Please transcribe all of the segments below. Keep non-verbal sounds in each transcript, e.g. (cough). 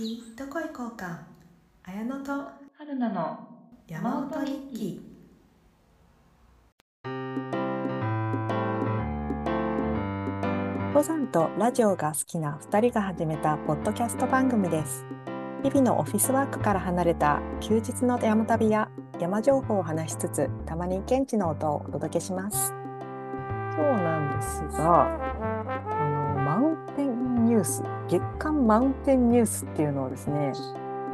月どこ行こうか綾乃と春菜の山本日記。登山とラジオが好きな2人が始めたポッドキャスト番組です。日々のオフィスワークから離れた休日の山旅や山情報を話しつつたまに現地の音をお届けします今日なんですがあのマウンテンニュース月刊マウンテンニュースっていうのをですね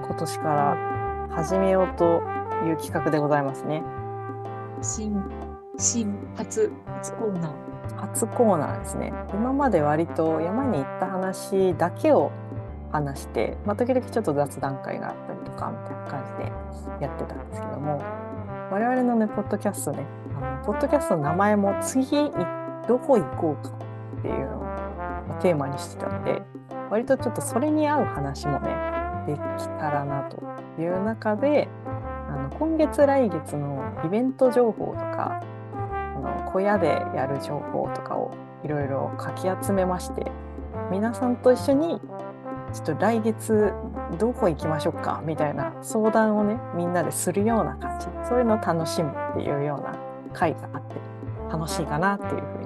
今年から始めようという企画でございますね。新新初初コーナー。初コーナーですね。今まで割と山に行った話だけを話して、まあ、時々ちょっと雑談会があったりとかみたいな感じでやってたんですけども我々のねポッドキャストねあのポッドキャストの名前も次どこ行こうかっていうのをテーマにしてたので割とちょっとそれに合う話もねできたらなという中であの今月来月のイベント情報とかあの小屋でやる情報とかをいろいろかき集めまして皆さんと一緒にちょっと来月どこ行きましょうかみたいな相談をねみんなでするような感じ。そういうのを楽しむっていうような会があって楽しいかなっていうふうに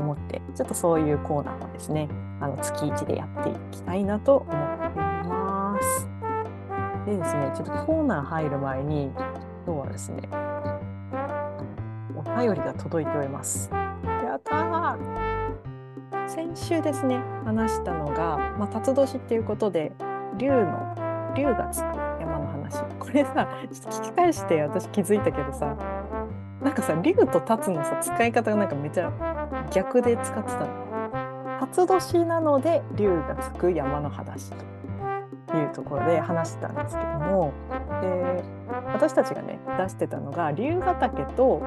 思ってちょっとそういうコーナーをですねあの月1でやっていきたいなと思っています。でですねちょっとコーナー入る前に今日はですねお便りが届いております。やったー先週ですね話したのが、まあ、辰年っていうことで竜の竜がつく山の話これさちょっと聞き返して私気づいたけどさなんかさ竜と立つのさ使い方がなんかめっちゃ逆で使ってたの。初年なので竜がつく山の話というところで話してたんですけどもで私たちがね出してたのが龍ヶ岳と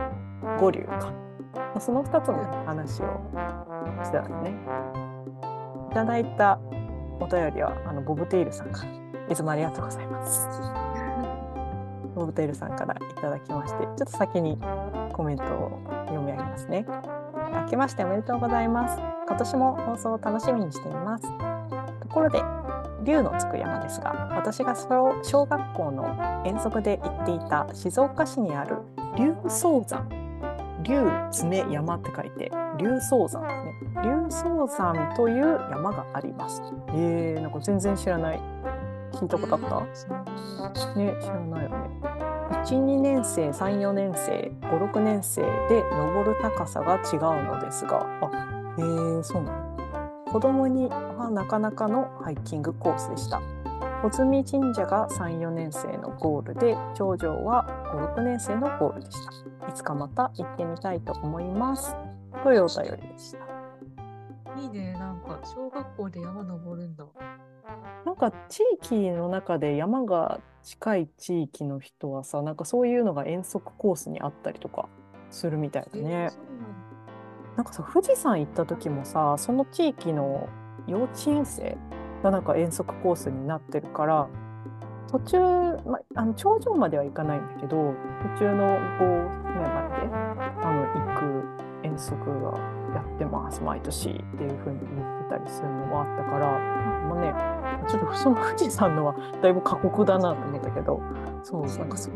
五竜か。その2つの、話をしてたんですね。いただいたお便りはあのボブテイルさんから。いつもありがとうございます。ボブテイルさんからいただきましてちょっと先にコメントを読み上げますね。明けましておめでとうございます。今年も放送を楽しみにしています。ところで竜のつく山ですが私が小学校の遠足で行っていた静岡市にある竜宗山。竜爪山って書いて竜宗山ですね。竜宗山という山があります。えー、なんか全然知らない。聞いたことあった？ね知らないよね12年生34年生56年生で登る高さが違うのですが。あへえー、そうなの。子供にはなかなかのハイキングコースでした。穂積神社が34年生のゴールで長女は56年生のゴールでした。いつかまた行ってみたいと思います。というお便りでした。いいね。なんか小学校で山登るんだ。なんか地域の中で山が近い地域の人はさなんかそういうのが遠足コースにあったりとかするみたいだね。なんかさ富士山行った時もさその地域の幼稚園生がなんか遠足コースになってるから途中、ま、あの頂上までは行かないんだけど途中のこう船まであの行く遠足がやってます毎年。っていう風に言ってたりするのもあったから。まあねちょっとその富士山のはだいぶ過酷だなと思ったけど。そうなんかそう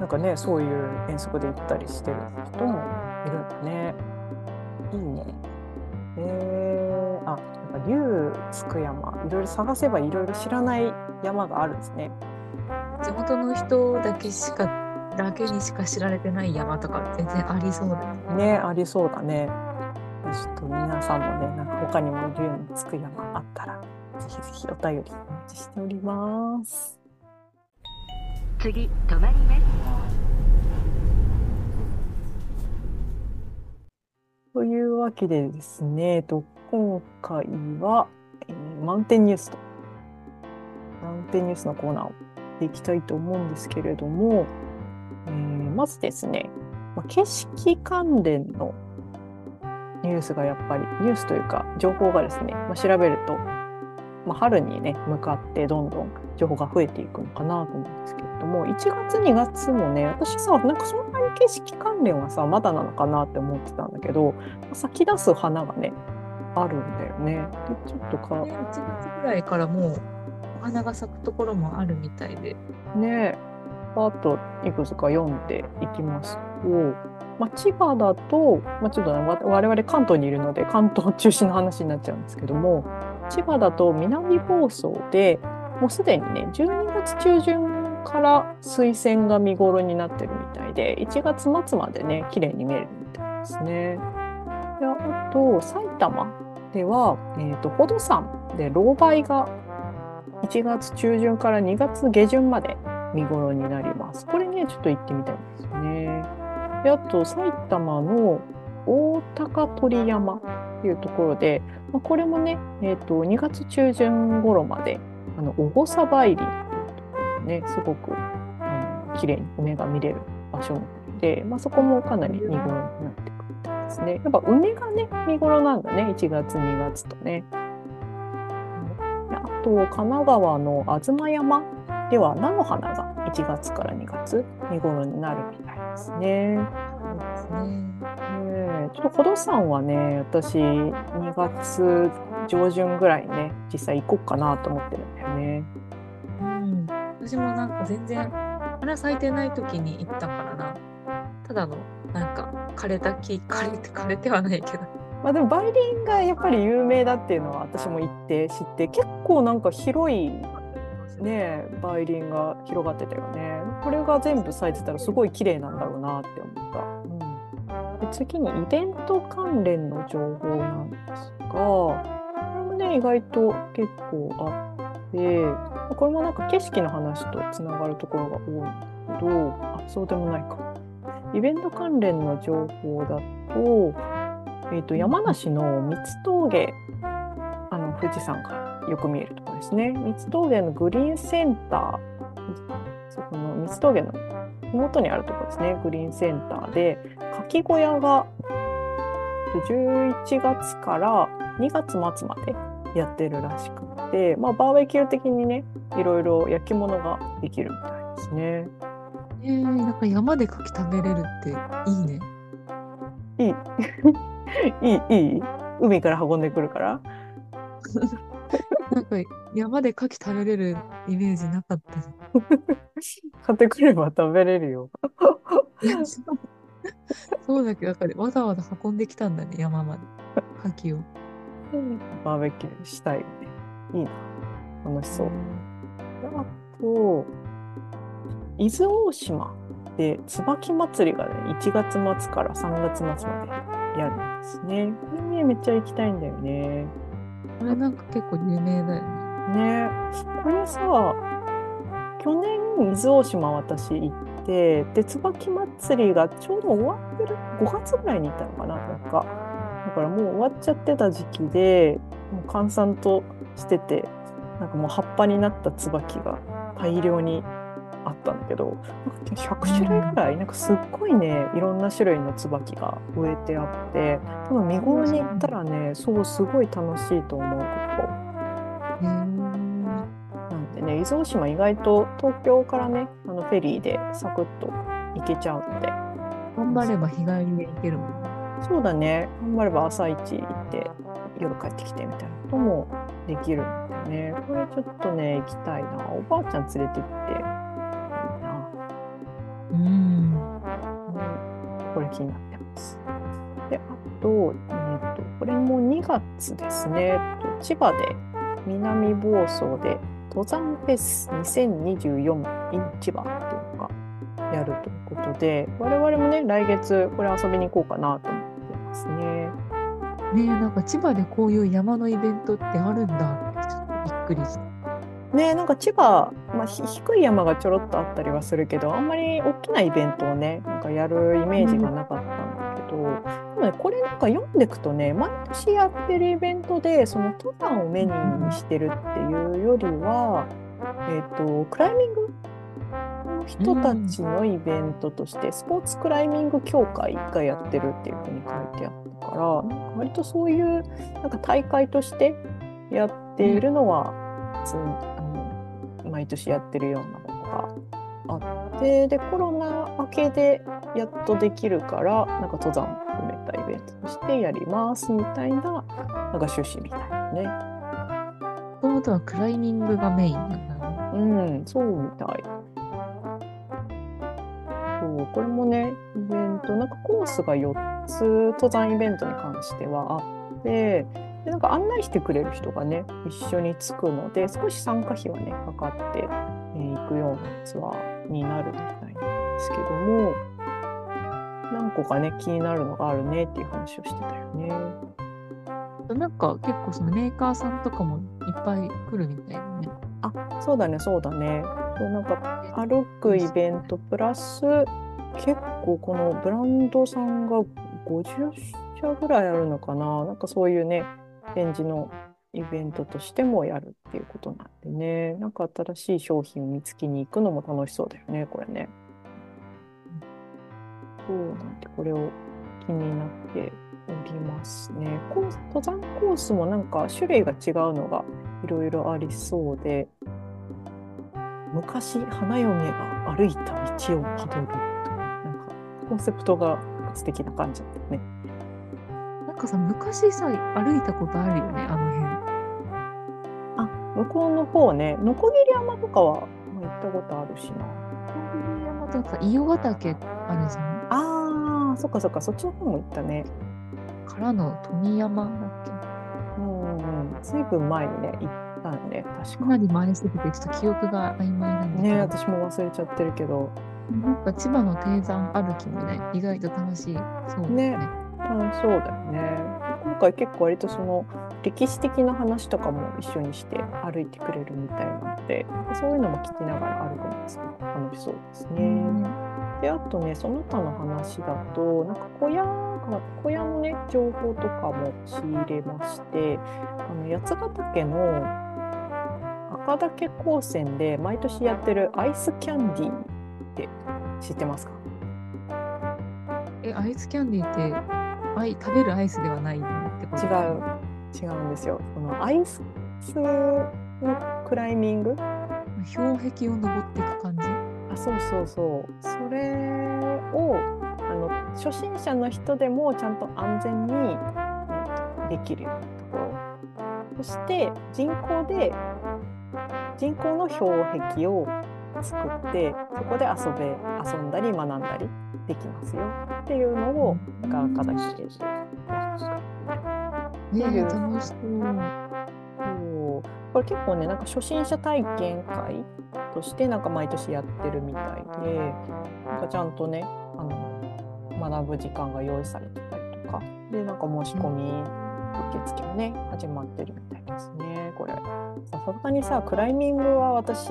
なんかねそういう遠足で行ったりしてる人もいるんだね。いいね。えー、あなんか竜つく山いろいろ探せばいろいろ知らない山があるんですね。地元の人だけしかだけにしか知られてない山とか全然ありそうだねねありそうだねちょっと皆さんもねなんか他にも竜につく山あったらぜひぜひお便りお待ちしております。次、止まります。というわけでですね、と今回は、えー、マウンテンニュースと、マウンテンニュースのコーナーをいきたいと思うんですけれども、えー、まずですね、まあ、景色関連のニュースがやっぱりニュースというか情報がですね、まあ、調べるとまあ、春にね向かってどんどん情報が増えていくのかなと思うんですけれども1月2月もね私さなんかそんなに景色関連はさまだなのかなって思ってたんだけど咲き出す花がねあるんだよね。でちょっとか、1月ぐらいからもうお花が咲くところもあるみたいで。ねあといくつか読んでいきますと、まあ、千葉だと、まあ、ちょっと、ね、我々関東にいるので関東中心の話になっちゃうんですけども千葉だと南房総でもうすでにね12月中旬から水仙が見頃になってるみたいで1月末までね綺麗に見えるみたいですね。であと埼玉では、えーと、宝登山で老梅が1月中旬から2月下旬まで見頃になります。これね、ちょっと行ってみたいですね。であと、埼玉の大高鳥山っていうところで、まあ、これもね、えーと、2月中旬頃まで、あの、小笠梅林っていうところでね、すごく、あの綺麗に梅が見れる場所で、まあ、そこもかなり見頃になってくるみたいですね。やっぱ梅がね、見頃なんだね、1月、2月とね。あと、神奈川の東山では菜の花が1月から2月見頃になるみたいですね。そうですね。ねちょっと宝登山はね私2月上旬ぐらいにね実際行こうかなと思ってるんだよね。うん、私もなんか全然花咲いてない時に行ったからな。ただのなんか枯れた木枯れて枯れてはないけど。まあでも梅林がやっぱり有名だっていうのは私も行って知って結構なんか広いね。梅林が広がってたよね。これが全部咲いてたらすごい綺麗なんだろうなって思った、うん、で次にイベント関連の情報なんですがこれもね意外と結構あってこれもなんか景色の話とつながるところが多いんだけどあそうでもないか。イベント関連の情報だと,、えー、と山梨の三つ峠あの富士山からよく見えるところですね。三つ峠のグリーンセンター、そこの三つ峠の麓にあるところですね、グリーンセンターで、かき小屋が11月から2月末までやってるらしくて、まあ、バーベキュー的にね、いろいろ焼き物ができるみたいですね。えー、なんか山で牡蠣食べれるっていいね。いい (laughs) いいいい海から運んでくるからなんか山で牡蠣食べれるイメージなかった買ってくれば食べれるよ。(laughs) そうだけど、わざわざ運んできたんだね、山まで。牡蠣を。バーベキューしたいね。いいな。楽しそう。あと、伊豆大島で椿祭りがね、1月末から3月末までやるんですね。これね、めっちゃ行きたいんだよね。これなんか結構有名だよね。ねこれさ去年伊豆大島私行ってで椿祭りがちょうど終わってる5月ぐらいに行ったのかななんかだからもう終わっちゃってた時期でもう閑散としててなんかもう葉っぱになった椿が大量にあったんだけど100種類ぐらいなんかすっごいねいろんな種類の椿が植えてあって多分見頃に行ったらねそうすごい楽しいと思うここ。なんでね伊豆大島意外と東京からねあのフェリーでサクッと行けちゃうので。頑張れば日帰りで行けるもんね。そうだね。頑張れば朝一行って夜帰ってきてみたいなこともできるんでね。これちょっとね行きたいな。おばあちゃん連れてってこれ気になってます。で、あと、えーと、これも2月ですね、千葉で南房総で登山フェス2024 in 千葉っていうのがやるということで、我々もね、来月これ遊びに行こうかなと思ってますね。ねえ、なんか千葉でこういう山のイベントってあるんだってちょっとびっくりした。ねなんか千葉、まあ、低い山がちょろっとあったりはするけどあんまり大きなイベントをねなんかやるイメージがなかったんだけど、うん、でもねこれなんか読んでいくとね毎年やってるイベントでその登山をメニューにしてるっていうよりは、えーと、クライミングの人たちのイベントとして、スポーツクライミング協会がやってるっていうふうに書いてあったからなんか割とそういうなんか大会としてやっているのは、うん毎年やってるようなものがあってでコロナ明けでやっとできるからなんか登山を含めたイベントとしてやりますみたいななんか趣旨みたいなね。登もとはクライミングがメインなんだね。うん、そうみたい。そう、これもね、イベント、なんかコースが4つ、登山イベントに関してはあって、でなんか案内してくれる人がね、一緒に着くので、少し参加費はね、かかって、えー行くようなツアーになるみたいなんですけども、何個かね、気になるのがあるねっていう話をしてたよね。なんか結構そのメーカーさんとかもいっぱい来るみたいだね。あ、そうだね、そうだね。そうなんか歩くイベントプラス結構このブランドさんが50社ぐらいあるのかな？なんかそういうね展示のイベントとしてもやるっていうことなんでねなんか新しい商品を見つけに行くのも楽しそうだよねこれね。そうなんでこれを気になっておりますね。コース登山コースもなんか種類が違うのがいろいろありそうで昔花嫁が歩いた道をたどるというなんかコンセプトが素敵な感じだったよね。なんかさ、昔さ、歩いたことあるよね、あの辺。向こうの方ね、のこぎり山とかはもう行ったことあるしな。小山とか伊予ヶ岳あるじゃん。ああ、そっかそっか、そっちの方も行ったね。からの富山だっけ？うずいぶん前にね、行ったんね、確かかなり前すぎて、ちょっと記憶が曖昧なんだけど。ね、私も忘れちゃってるけど、なんか千葉の低山歩きもね、意外と楽しい。そうだね。楽しそうだよね。今回結構割とその歴史的な話とかも一緒にして歩いてくれるみたいなので、そういうのも聞きながら歩くのもすごく楽しそうですね。であとねその他の話だとなんか小屋が小屋のね情報とかも仕入れましてあの八ヶ岳の赤岳高専で毎年やってるアイスキャンディーって知ってますか？え、アイスキャンディーって、アイ食べるアイスではないってこと？違う。違うんですよ。このアイスのクライミング？氷壁を登っていく感じ？あそうそうそう。それをあの初心者の人でもちゃんと安全に、えっとできるところ。そして人工で人工の氷壁を作ってそこで遊べ遊んだり学んだりできますよ。っていうのをなんか赤岳でやってねえ、いう楽しそう。これ結構ねなんか初心者体験会としてなんか毎年やってるみたいでなんかちゃんとねあの学ぶ時間が用意されてたりとか。でなんか申し込み受付もね始まってるみたいですね。これ。ささすがにさクライミングは私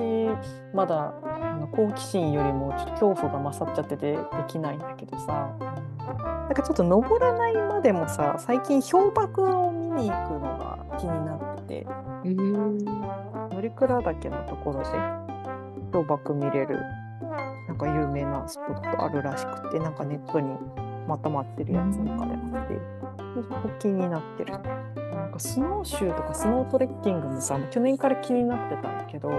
まだあの好奇心よりもちょっと恐怖が勝っちゃっててできないんだけどさ。なんかちょっと登らないまでもさ最近氷瀑を見に行くのが気になってて。えー、乗鞍岳のところで氷瀑見れるなんか有名なスポットあるらしくてなんかネットにまとまってるやつとかであって気になってる。なんかスノーシューとかスノートレッキングもさ去年から気になってたんだけどそ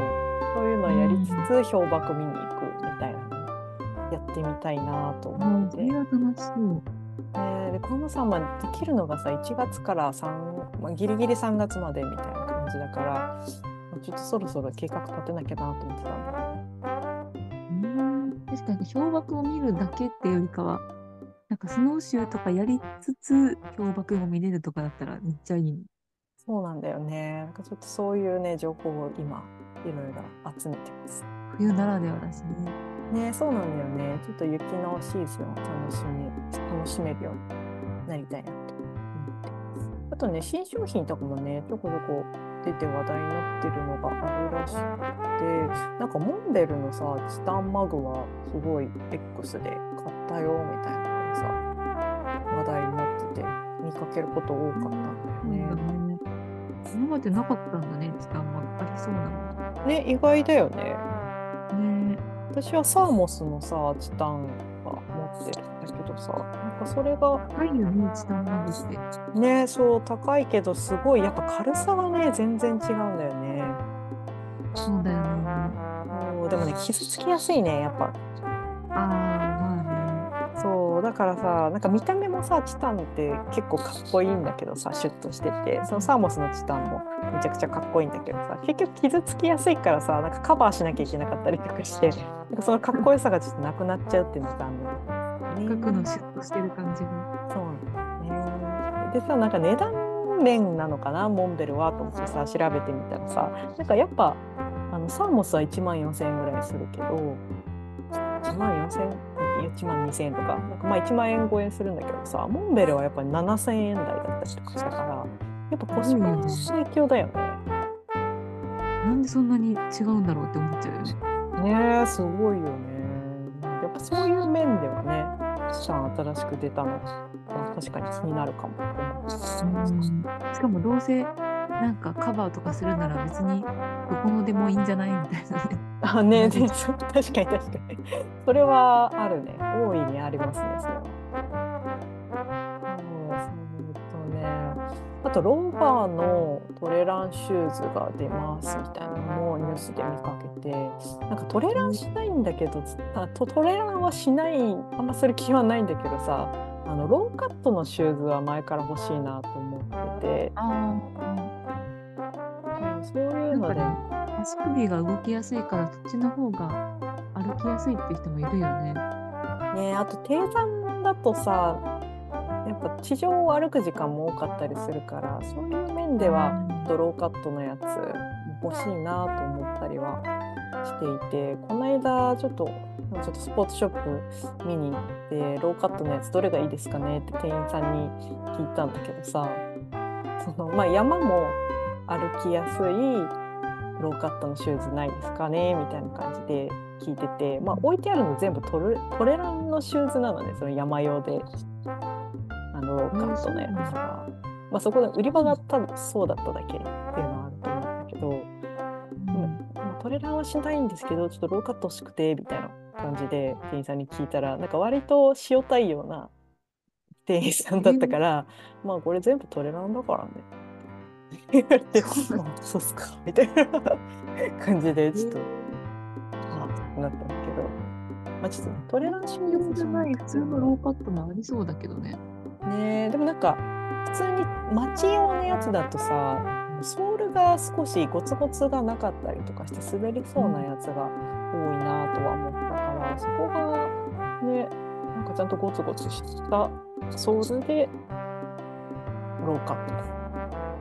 ういうのをやりつつ氷瀑見に行くみたいなやってみたいなと思って。それは楽しそう。ねでこのさ、まあ、できるのがさ1月から3、まあ、ギリギリ3月までみたいな感じだから、まあちょっとそろそろ計画立てなきゃなと思ってたんだうん確かに氷瀑を見るだけっていうよりかは、なんかスノーシューとかやりつつ氷瀑も見れるとかだったらめっちゃいい。ね。そうなんだよね。なんかちょっとそういうね情報を今いろいろ集めてます。冬ならではだしね。ねそうなんだよね。ちょっと雪のシーズンを楽しみ楽しめるようになりたいなと思ってます。あとね新商品とかもねちょこちょこ出て話題になってるのがあるらしくてなんかモンベルのさチタンマグはすごい X で買ったよみたいなかけること多かったんだよね。ね。今までなかったんだね、時間もありそうなのね意外だよね。に。ね私はサーモスのさチタンは持ってるんだけどさなんかそれが高いよね、時間までして。ねそう高いけどすごいやっぱ軽さがね全然違うんだよね。そうだよね。でもね傷つきやすいねやっぱだからさなんか見た目もさチタンって結構かっこいいんだけどさシュッとしててそのサーモスのチタンもめちゃくちゃかっこいいんだけどさ結局傷つきやすいからさなんかカバーしなきゃいけなかったりとかしてなんかそのかっこよさがちょっとなくなっちゃうっていうのがあるんだよね。角のシュッとしてる感じが。そうなんだよね。でさなんか値段面なのかなモンベルはと思ってさ調べてみたらさなんかやっぱあのサーモスは1万4,000円ぐらいするけど1万4,000円1万2,000円とかなんかまあ1万円超えするんだけどさモンベルはやっぱり7,000円台だったりとかしたからやっぱコスパの影響だよね。なんでそんなに違うんだろうって思っちゃうよね。ねえすごいよね。やっぱそういう面ではねシャン新しく出たのは確かに気になるかも。うんしかもどうせなんかカバーとかするなら別にどこのでもいいんじゃないみたいなね。あね (laughs) (laughs) 確かに確かに。それはあるね。大いにありますねそれは。そうね。あとローバーのトレランシューズが出ますみたいなのもニュースで見かけて。なんかトレランしないんだけどあとトレランはしないあんまする気はないんだけどさ。あのローカットのシューズは前から欲しいなと思ってて、そういうので、なん足首が動きやすいからそっちの方が歩きやすいって人もいるよね。ねあと低山だとさやっぱ地上を歩く時間も多かったりするからそういう面ではうんドローカットのやつ欲しいなと思ったりはしていてこの間ちょっとちょっとスポーツショップ見に行ってローカットのやつどれがいいですかねって店員さんに聞いたんだけどさその、まあ、山も歩きやすいローカットのシューズないですかね？みたいな感じで聞いてて、まあ、置いてあるの全部トレトレランのシューズなのねその山用で。あのローカットのやつが、まあ、そこで売り場が多分そうだっただけっていうのはあると思うんだけど、うん。まあトレランはしないんですけどちょっとローカット欲しくてみたいな感じで店員さんに聞いたらなんか割と塩対応な店員さんだったから、まあこれ全部トレランだからね。言われて、あそうっすか。みたいな感じでちょっと、なったんだけど、まあちょっとねトレランシューズじゃない普通のローカットもありそうだけどね。ねえでもなんか普通に街用のやつだとさソールが少しゴツゴツがなかったりとかして滑りそうなやつが多いなとは思ったから、そこがねなんかちゃんとゴツゴツしたソールでローカット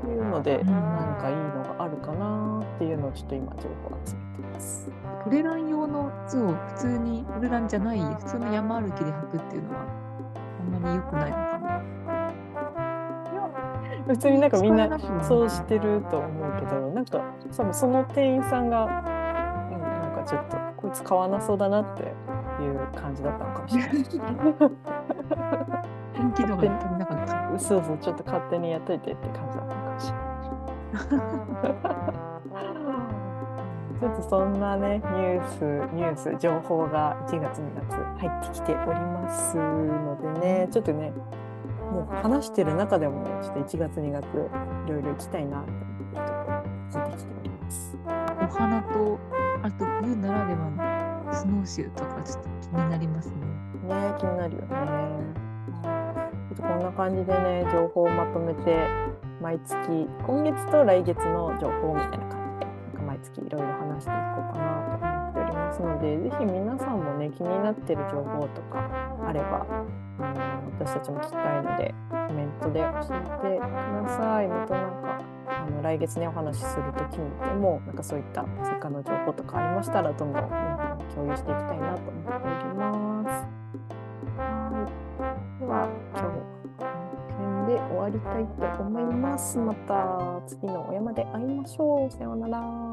というので、うんなんかいいのがあるかなっていうのをちょっと今情報集めてます。トレラン用の靴を普通にトレランじゃない普通の山歩きで履くっていうのはあんまり良くないのかな。普通になんかみんなそうしてると思うけどなんかその店員さんが、うん、なんかちょっとこいつ買わなそうだなっていう感じだったのかもしれない。(laughs) 本気度がなかった。そうそうちょっと勝手にやっといてって感じだった。ちょっとそんなねニュースニュース情報が1月2月入ってきておりますのでねちょっとねもう話してる中でもねちょっと1月2月いろいろ行きたいなと思ってるところ出てきております。お花とあと冬ならではのスノーシューとかちょっと気になりますね。ね気になるよね。ちょっとこんな感じでね情報をまとめて毎月今月と来月の情報みたいな感じでなんか毎月いろいろ話していこうかなと思っておりますのでぜひ皆さんもね気になってる情報とかあればあの私たちも聞きたいのでコメントで教えてください。またなんかあの来月ねお話しする時にでもなんかそういった追加の情報とかありましたらどんどん共有していきたいなと思っております。はい。ではわりたいと思います。また次のお山で会いましょう。さようなら。